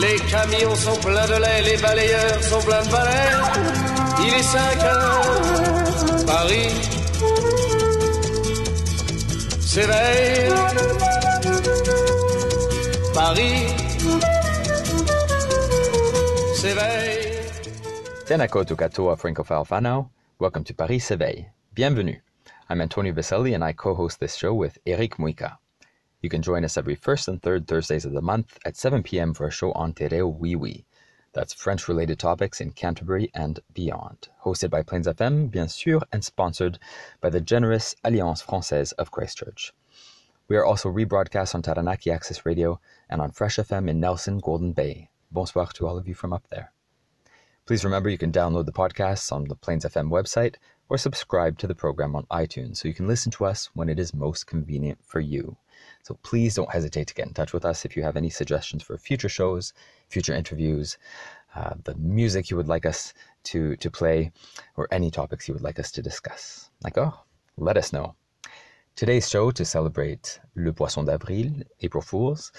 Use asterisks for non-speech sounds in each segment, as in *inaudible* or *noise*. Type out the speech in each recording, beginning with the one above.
Les camions sont pleins de lait, les balayeurs sont pleins de balais. Il est 5 heures, Paris s'éveille. Paris s'éveille. Tēnā koutou katoa Francophile whanau. Welcome to Paris s'éveille. Bienvenue. I'm Antonio Vaselli and I co-host this show with Eric Muica. You can join us every first and third Thursdays of the month at 7 p.m. for a show on Te Wee Wee. That's French-related topics in Canterbury and beyond. Hosted by Plains FM, bien sûr, and sponsored by the generous Alliance Française of Christchurch. We are also rebroadcast on Taranaki Access Radio and on Fresh FM in Nelson, Golden Bay. Bonsoir to all of you from up there. Please remember you can download the podcasts on the Plains FM website or subscribe to the program on iTunes so you can listen to us when it is most convenient for you. So please don't hesitate to get in touch with us if you have any suggestions for future shows, future interviews, uh, the music you would like us to, to play, or any topics you would like us to discuss. Like, oh, let us know. Today's show to celebrate Le Poisson d'Avril, April Fools,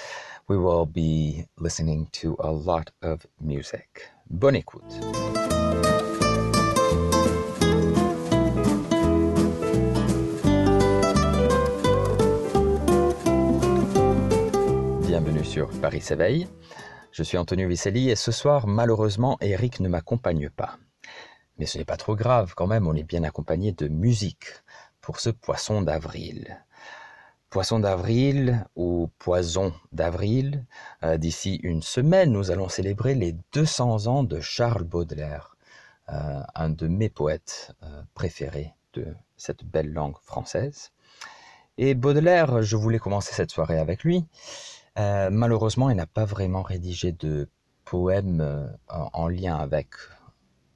we will be listening to a lot of music. Bonne écoute. Sur Paris s'éveille. Je suis Antonio Vicelli et ce soir, malheureusement, Eric ne m'accompagne pas. Mais ce n'est pas trop grave quand même, on est bien accompagné de musique pour ce poisson d'avril. Poisson d'avril ou poison d'avril, euh, d'ici une semaine, nous allons célébrer les 200 ans de Charles Baudelaire, euh, un de mes poètes euh, préférés de cette belle langue française. Et Baudelaire, je voulais commencer cette soirée avec lui. Euh, malheureusement, il n'a pas vraiment rédigé de poème euh, en, en lien avec,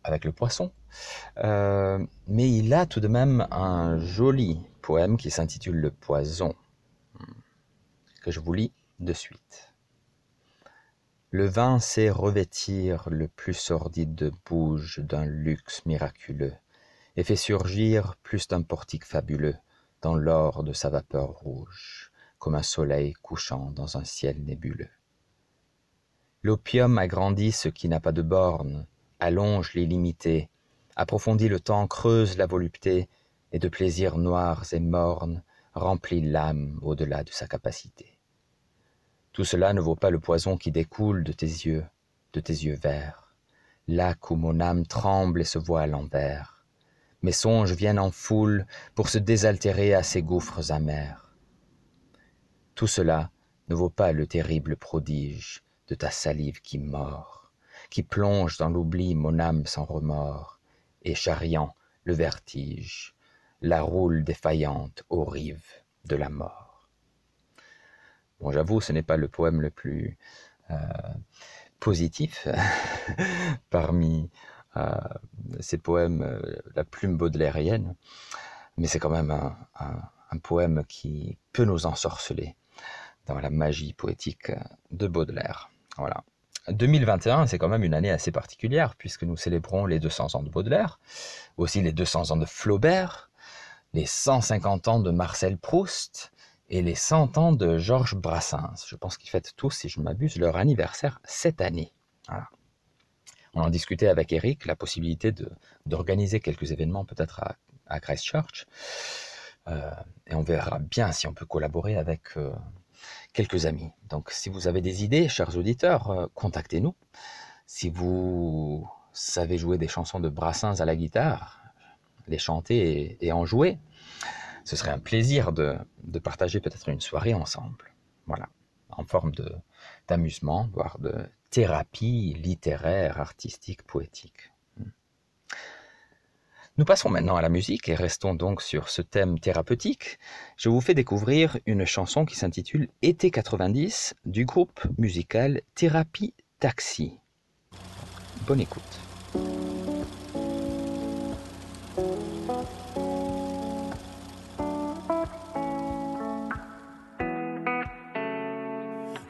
avec le poisson. Euh, mais il a tout de même un joli poème qui s'intitule Le poison, que je vous lis de suite. Le vin sait revêtir le plus sordide bouge d'un luxe miraculeux, et fait surgir plus d'un portique fabuleux dans l'or de sa vapeur rouge, comme un soleil couchant dans un ciel nébuleux. L'opium agrandit ce qui n'a pas de bornes, allonge l'illimité, approfondit le temps, creuse la volupté, et de plaisirs noirs et mornes remplit l'âme au-delà de sa capacité. Tout cela ne vaut pas le poison qui découle de tes yeux, de tes yeux verts, lac où mon âme tremble et se voit à l'envers. Mes songes viennent en foule pour se désaltérer à ces gouffres amers. Tout cela ne vaut pas le terrible prodige de ta salive qui mord, qui plonge dans l'oubli mon âme sans remords, et charriant le vertige, la roule défaillante aux rives de la mort. Bon, j'avoue, ce n'est pas le poème le plus euh, positif *laughs* parmi euh, ces poèmes, euh, la plume baudelairienne, mais c'est quand même un, poème qui peut nous ensorceler dans la magie poétique de Baudelaire. Voilà. 2021, c'est quand même une année assez particulière puisque nous célébrons les 200 ans de Baudelaire, aussi les 200 ans de Flaubert, les 150 ans de Marcel Proust et les 100 ans de Georges Brassens. Je pense qu'ils fêtent tous, si je ne m'abuse, leur anniversaire cette année. On en discutait avec Eric, la possibilité d'organiser quelques événements peut-être à, à, Christchurch. Euh, et on verra bien si on peut collaborer avec euh, quelques amis. Donc si vous avez des idées, chers auditeurs, euh, contactez-nous. Si vous savez jouer des chansons de Brassens à la guitare, les chanter et, en jouer, ce serait un plaisir de, de partager peut-être une soirée ensemble. Voilà, en forme d'amusement, voire de thérapie littéraire, artistique, poétique. Nous passons maintenant à la musique et restons donc sur ce thème thérapeutique. Je vous fais découvrir une chanson qui s'intitule Été 90 du groupe musical Thérapie Taxi. Bonne écoute.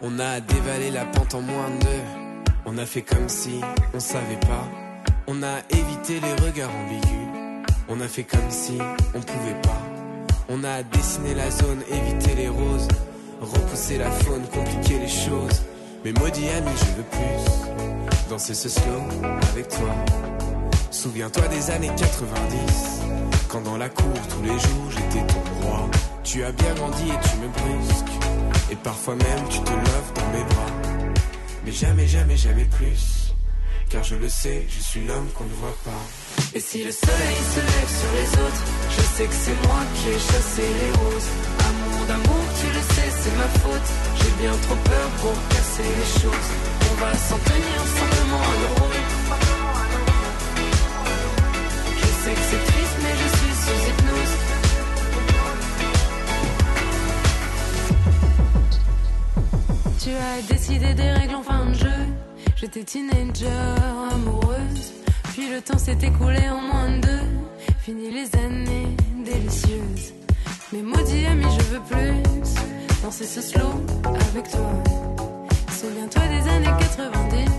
On a dévalé la pente en moins de. On a fait comme si on savait pas. On a évité les regards ambigus. On a fait comme si on pouvait pas. On a dessiné la zone, évité les roses. Repousser la faune, compliquer les choses. Mais maudit ami, je veux plus. Danser ce slow avec toi. Souviens-toi des années 90. Quand dans la cour tous les jours j'étais ton roi. Tu as bien grandi et tu me brusques. Et parfois même tu te lèves dans mes bras. Mais jamais, jamais, jamais plus. Car je le sais, je suis l'homme qu'on ne voit pas. Et si le soleil se lève sur les autres, je sais que c'est moi qui ai chassé les roses. Amour d'amour, tu le sais, c'est ma faute. J'ai bien trop peur pour casser les choses. On va s'en tenir simplement à nos. Je sais que c'est triste, mais je suis sous hypnose. Tu as décidé des règles en fin de jeu. J'étais teenager, amoureuse. Puis le temps s'est écoulé en moins de deux. Fini les années délicieuses. Mais maudit ami, je veux plus danser ce slow avec toi. Souviens-toi des années 90.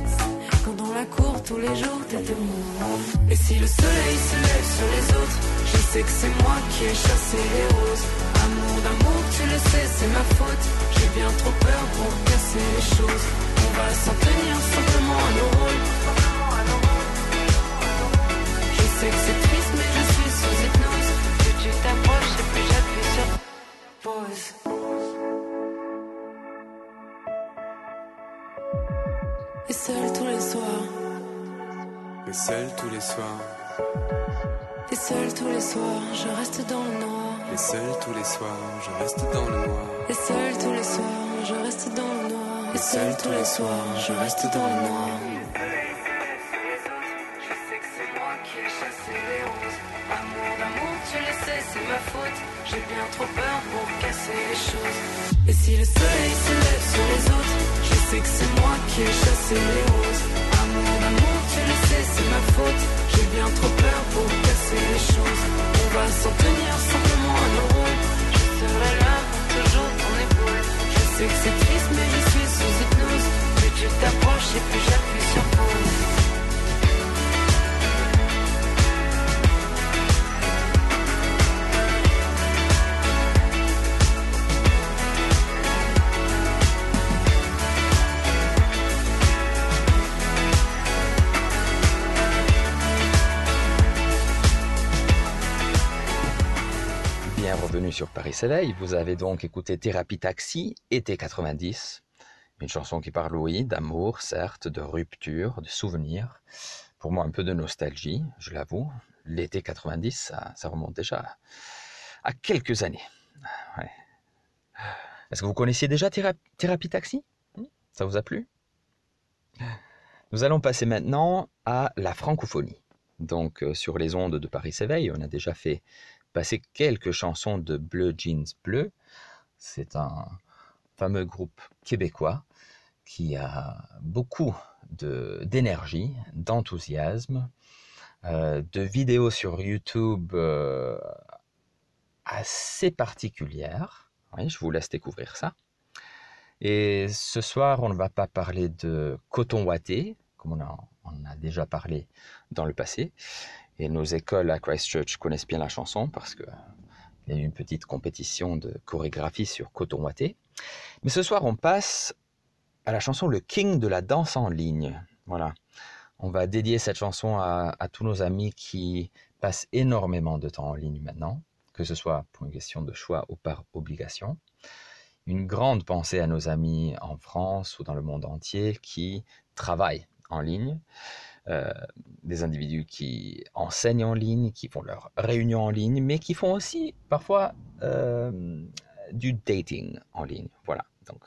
Quand dans la cour tous les jours t'étais moi. Et si le soleil se lève sur les autres, je sais que c'est moi qui ai chassé les roses. Amour d'amour, tu le sais, c'est ma faute. J'ai bien trop peur pour casser les choses. Va s'en tenir simplement à nos rôles. Je sais que c'est triste, mais je suis sous hypnose. Plus tu t'approches et plus j'appuie sur pause. Et seul tous les soirs. Mais seul tous les soirs. Et seul tous les soirs, je reste dans le noir. Et seul tous les soirs, je reste dans le noir. Et seul tous les soirs, je reste dans le noir. Et seul tous les soirs, je reste dans le noir. Je sais que c'est moi qui ai chassé les roses. Amour d'amour, tu le sais, c'est ma faute. J'ai bien trop peur pour casser les choses. Et si le soleil se lève sur les autres, je sais que c'est moi qui ai chassé les roses. Amour d'amour, tu le sais, c'est ma faute. J'ai bien trop peur pour casser les choses. On va s'en tenir simplement c'est triste, mais je suis sous hypnose. Plus tu t'approches et plus j'appuie Sur Paris Soleil. Vous avez donc écouté Thérapie Taxi, été 90. Une chanson qui parle, oui, d'amour, certes, de rupture, de souvenirs. Pour moi, un peu de nostalgie, je l'avoue. L'été 90, ça, ça, remonte déjà à quelques années. Est-ce que vous connaissiez déjà Théra Thérapie Taxi? Ça vous a plu? Nous allons passer maintenant à la francophonie. Donc, euh, sur les ondes de Paris s'éveille, on a déjà fait passer quelques chansons de Bleu Jeans Bleu. C'est un fameux groupe québécois qui a beaucoup d'énergie, d'enthousiasme, euh, de vidéos sur YouTube euh, assez particulières. Je vous laisse découvrir ça. Et ce soir, on ne va pas parler de coton ouaté, comme on a, on a déjà parlé dans le passé, et nos écoles à Christchurch connaissent bien la chanson parce qu'il y a eu une petite compétition de chorégraphie sur coton ouaté. Mais ce soir, on passe à la chanson Le King de la danse en ligne. Voilà. On va dédier cette chanson à, tous nos amis qui passent énormément de temps en ligne maintenant, que ce soit pour une question de choix ou par obligation. Une grande pensée à nos amis en France ou dans le monde entier qui travaillent en ligne. Euh, des individus qui enseignent en ligne, qui font leurs réunions en ligne, mais qui font aussi parfois euh, du dating en ligne. Voilà, donc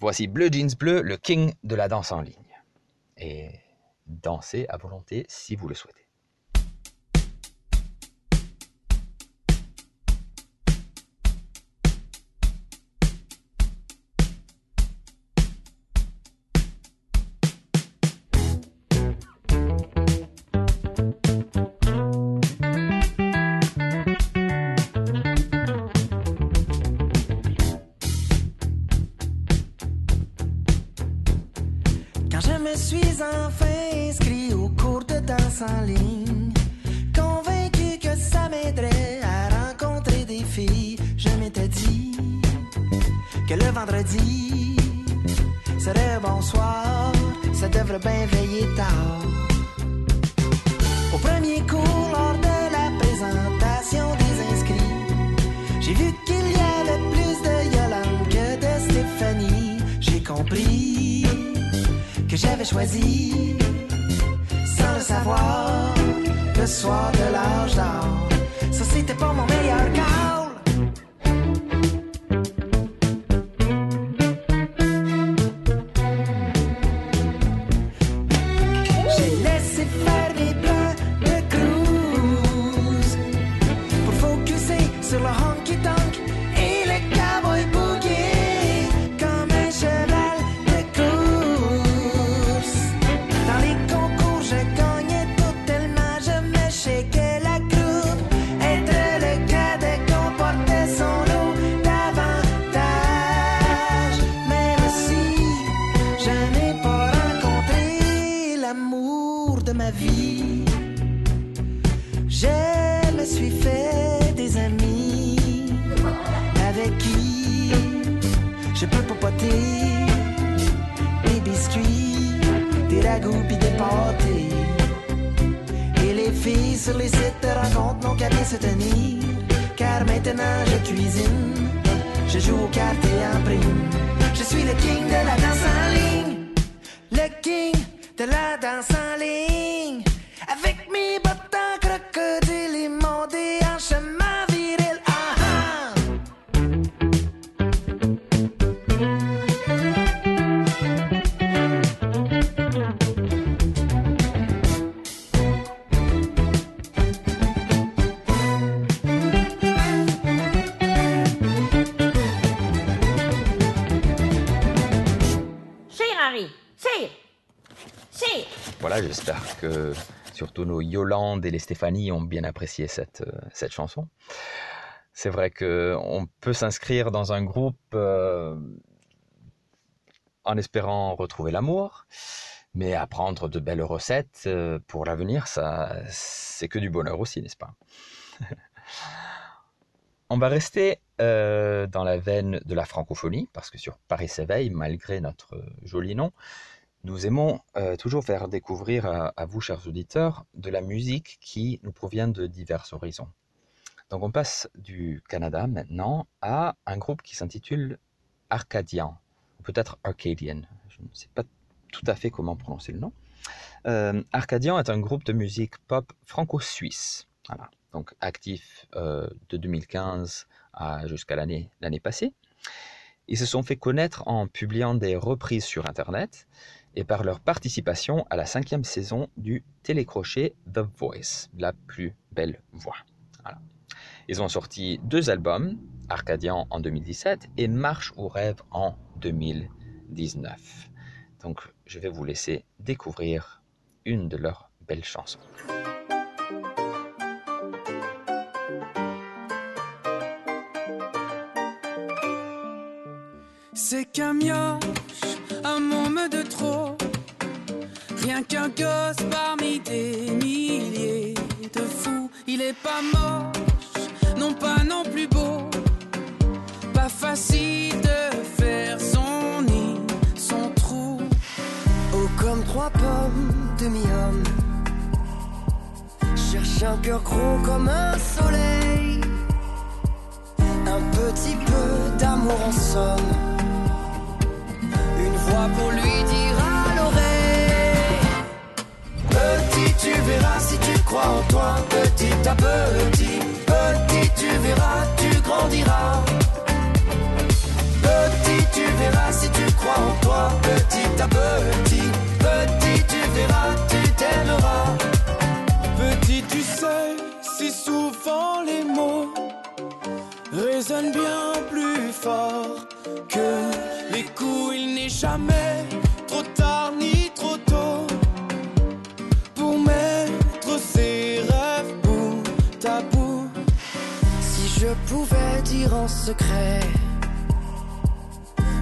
voici Bleu Jeans Bleu, le king de la danse en ligne. Et dansez à volonté si vous le souhaitez. Je m'étais dit que le vendredi serait bonsoir, ça devrait bien veiller tard. Au premier cours, lors de la présentation des inscrits, j'ai vu qu'il y avait plus de Yolande que de Stéphanie. J'ai compris que j'avais choisi, sans le savoir, le soir de l'âge d'or. Ça, c'était pas mon meilleur call. La danse en ligne. Nos Yolande et les Stéphanie ont bien apprécié cette, euh, cette chanson. C'est vrai qu'on peut s'inscrire dans un groupe euh, en espérant retrouver l'amour, mais apprendre de belles recettes euh, pour l'avenir, ça, c'est que du bonheur aussi, n'est-ce pas? *laughs* On va rester dans la veine de la francophonie, parce que sur Paris s'éveille, malgré notre joli nom, nous aimons euh, toujours faire découvrir à, vous, chers auditeurs, de la musique qui nous provient de divers horizons. Donc on passe du Canada maintenant à un groupe qui s'intitule Arcadian, ou peut-être Arcadian, je ne sais pas tout à fait comment prononcer le nom. Euh, Arcadian est un groupe de musique pop franco-suisse, voilà. donc actif euh, de 2015 à- jusqu'à l'année l'année passée. Ils se sont fait connaître en publiant des reprises sur Internet et par leur participation à la cinquième saison du télécrochet The Voice, la plus belle voix. Ils ont sorti deux albums, Arcadian en 2017 et Marche au rêve en 2019. Donc je vais vous laisser découvrir une de leurs belles chansons. De. Qu'un gosse parmi des milliers de fous. Il est pas moche, non pas non plus beau. Pas facile de faire son nid, son trou. Oh, comme trois pommes, demi-homme. Cherche un cœur gros comme un soleil. Un petit peu d'amour en somme. Une voix pour lui verras si tu crois en toi. Petit à petit, petit, tu verras, tu grandiras. Petit, tu verras si tu crois en toi. Petit à petit, petit,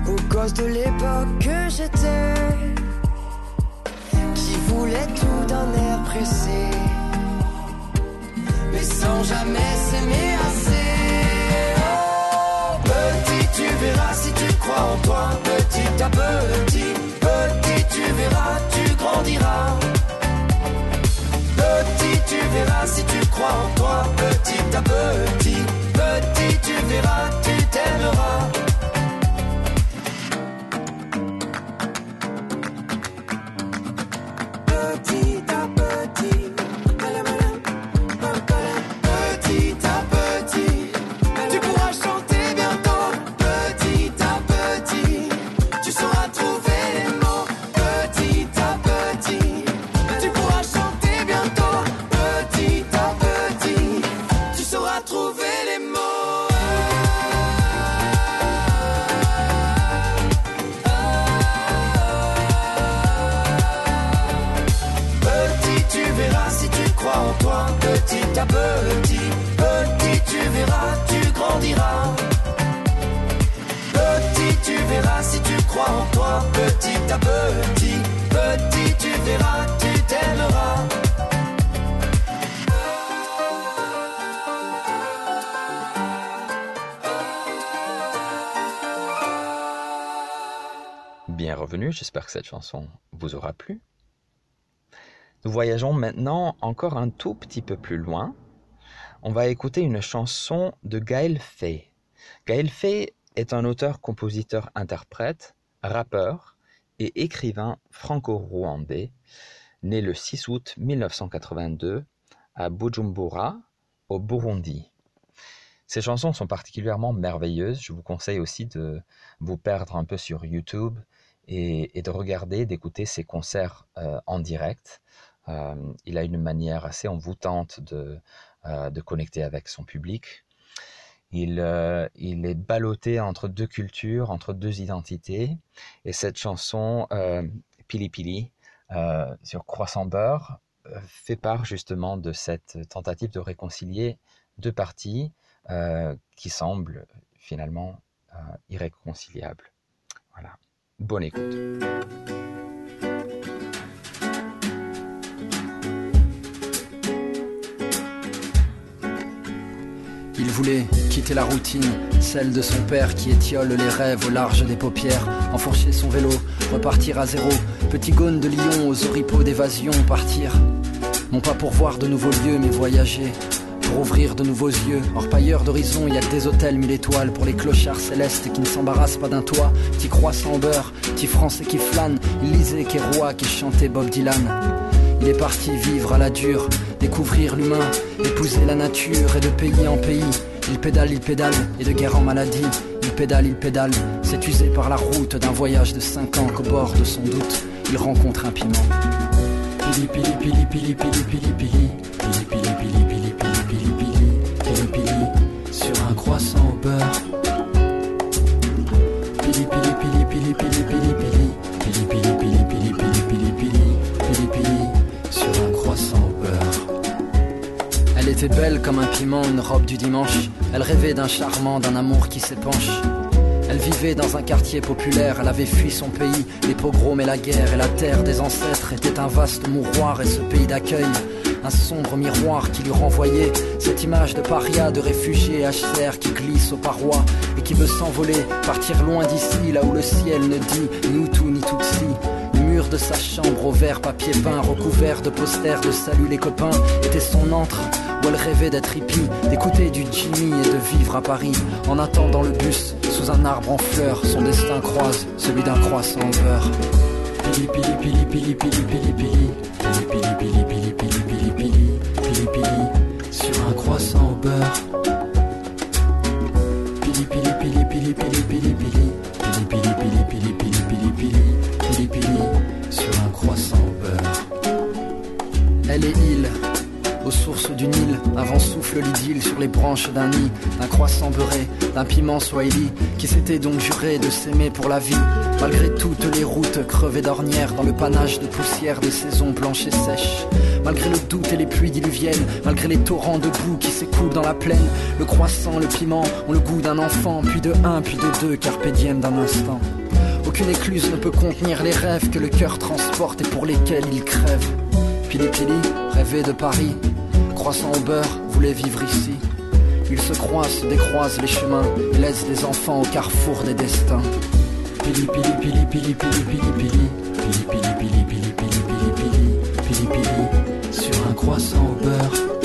aux gosses de l'époque que j'étais disait tout d'un air pressé, mais sans jamais s'aimer assez. Oh, petit, tu verras si tu crois en toi, petit à petit, petit, tu verras, tu grandiras. Petit, tu verras si tu crois en toi, petit à petit, verras, tu t'aimeras. J'espère que cette chanson vous aura plu. Nous voyageons maintenant encore un tout petit peu plus loin. On va écouter une chanson de Gaël Faye. Gaël Faye est un auteur, compositeur, interprète, rappeur et écrivain franco-rwandais, né le 6 août 1982 à Bujumbura, au Burundi. Ces chansons sont particulièrement merveilleuses. Je vous conseille aussi de vous perdre un peu sur YouTube et, de regarder, d'écouter ses concerts euh, en direct. Euh, il a une manière assez envoûtante de, euh, de connecter avec son public. Il, il est ballotté entre deux cultures, entre deux identités. Et cette chanson, Pili Pili, sur Croissant Beurre, fait part justement de cette tentative de réconcilier deux parties qui semblent finalement irréconciliables. Voilà. Bonne écoute. Il voulait quitter la routine, celle de son père qui étiole les rêves au large des paupières, enfourcher son vélo, repartir à zéro, petit gaune de lion aux oripeaux d'évasion, partir. Non pas pour voir de nouveaux lieux, mais voyager, pour ouvrir de nouveaux yeux. Orpailleurs d'horizon, il y a des hôtels mille étoiles pour les clochards célestes qui ne s'embarrassent pas d'un toit. Qui croissants en beurre, qui français qui flânent. Il lisait qui est roi, qui chantait Bob Dylan. Il est parti vivre à la dure, découvrir l'humain, épouser la nature et de pays en pays. Il pédale, il pédale, et de guerre en maladie. Il pédale, il pédale, c'est usé par la route d'un voyage de cinq ans qu'au bord de son doute, il rencontre un piment. Pili, pili, pili, pili, pili, pili, pili. Était belle comme un piment, une robe du dimanche. Elle rêvait d'un charmant, d'un amour qui s'épanche. Elle vivait dans un quartier populaire, elle avait fui son pays, les pogroms et la guerre, et la terre des ancêtres était un vaste mouroir, et ce pays d'accueil, un sombre miroir qui lui renvoyait cette image de paria, de réfugié HCR qui glisse aux parois, et qui veut s'envoler, partir loin d'ici, là où le ciel ne dit ni Hutu ni Tutsi. Le mur de sa chambre au vert papier peint, recouvert de posters de salut les copains, était son antre où elle rêvait d'être hippie, d'écouter du Jimmy et de vivre à Paris. En attendant le bus, sous un arbre en fleurs, son destin croise celui d'un croissant au beurre. Pili pili pili pili pili pili pili pili pili pili pili pili pili pili pili sur un croissant au beurre. Pili pili pili pili pili pili pili Pili pili pili pili pili pili pili sur un croissant beurre. Elle est île aux sources du Nil, avant souffle l'idylle sur les branches d'un nid, d'un croissant beurré, d'un piment swahili, qui s'était donc juré de s'aimer pour la vie, malgré toutes les routes crevées d'ornières, dans le panache de poussière des saisons blanches et sèches. Malgré le doute et les pluies diluviennes, malgré les torrents de boue qui s'écoulent dans la plaine, le croissant, le piment ont le goût d'un enfant, puis de un, puis de deux, carpe diem d'un instant. Aucune écluse ne peut contenir les rêves que le cœur transporte et pour lesquels il crève. Pili Pili rêvait de Paris, croissant au beurre, voulait vivre ici. Ils se croisent, se décroisent les chemins, et laissent des enfants au carrefour des destins. Pili Pili Pili Pili Pili Pili Pili Pili Pili Pili Pili Pili Pili Pili Pili Pili sur un croissant au beurre.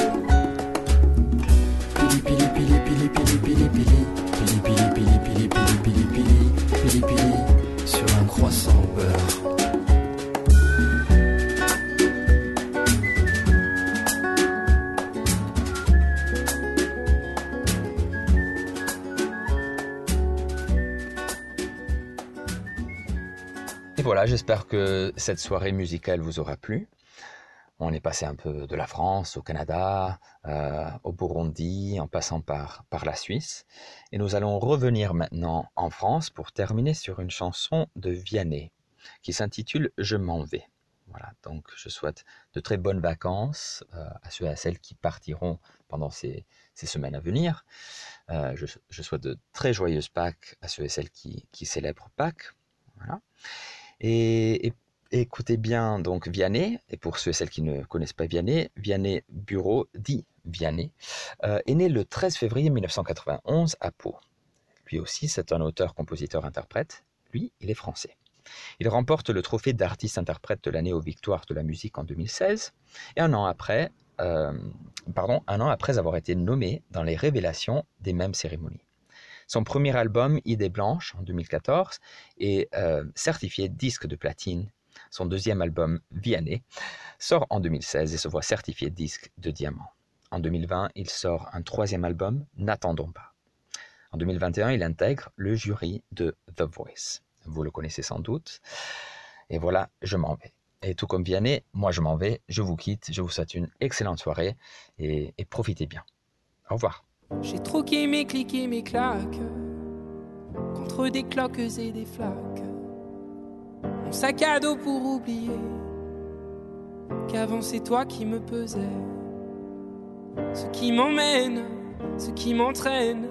Voilà, j'espère que cette soirée musicale vous aura plu. On est passé un peu de la France au Canada, euh, au Burundi, en passant par, la Suisse. Et nous allons revenir maintenant en France pour terminer sur une chanson de Vianney qui s'intitule Je m'en vais. Voilà, donc je souhaite de très bonnes vacances euh, à ceux et à celles qui partiront pendant ces, semaines à venir. Euh, je, je souhaite de très joyeuses Pâques à ceux et celles qui, qui célèbrent Pâques. Voilà. Et, écoutez bien donc Vianney, et pour ceux et celles qui ne connaissent pas Vianney, Vianney Bureau, dit Vianney, euh, est né le 13 février 1991 à Pau. Lui aussi, c'est un auteur, compositeur, interprète. Lui, il est français. Il remporte le trophée d'artiste-interprète de l'année aux Victoires de la musique en 2016, et un an après, euh, pardon, un an après avoir été nommé dans les révélations des mêmes cérémonies. Son premier album, Idée blanche, en 2014, est euh, certifié disque de platine. Son deuxième album, Vianney, sort en 2016 et se voit certifié disque de diamant. En 2020, il sort un troisième album, N'attendons pas. En 2021, il intègre le jury de The Voice. Vous le connaissez sans doute. Et voilà, je m'en vais. Et tout comme Vianney, moi je m'en vais, je vous quitte, je vous souhaite une excellente soirée et, et profitez bien. Au revoir. J'ai troqué mes clics et mes claques contre des cloques et des flaques. Mon sac à dos pour oublier qu'avant c'est toi qui me pesais. Ce qui m'emmène, ce qui m'entraîne,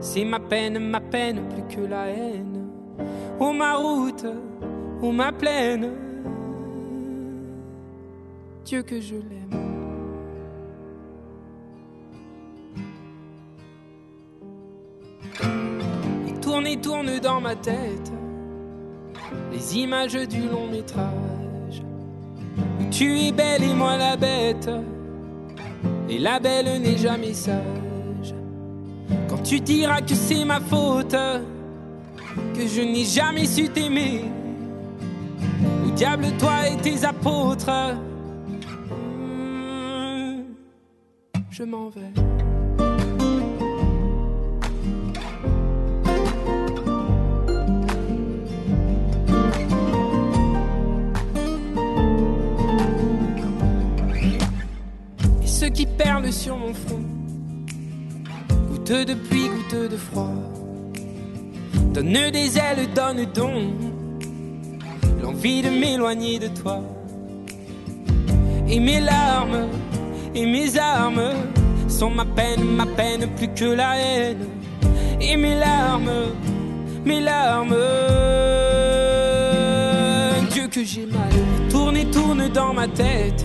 c'est ma peine, ma peine plus que la haine. Oh ma route, oh ma plaine, Dieu que je l'aime. Tourne et tourne dans ma tête. Les images du long métrage. Où tu es belle et moi la bête. Et la belle n'est jamais sage. Quand tu diras que c'est ma faute. Que je n'ai jamais su t'aimer. Au diable toi et tes apôtres. Mmh, je m'en vais qui perlent sur mon front, goutte de pluie, goutte de froid, donne des ailes, donne donc l'envie de m'éloigner de toi. Et mes larmes et mes armes sont ma peine, ma peine plus que la haine. Et mes larmes, mes larmes, Dieu que j'ai mal, tourne et tourne dans ma tête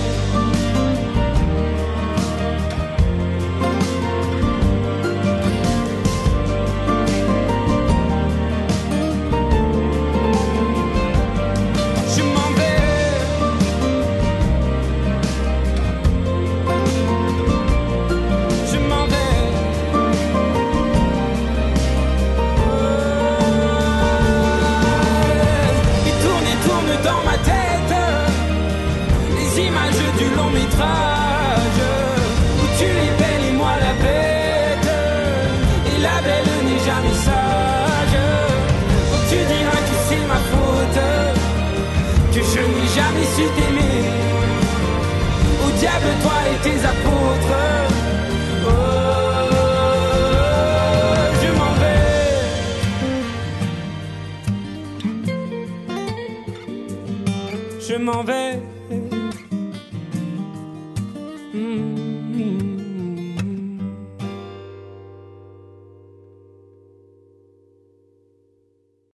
m'en vais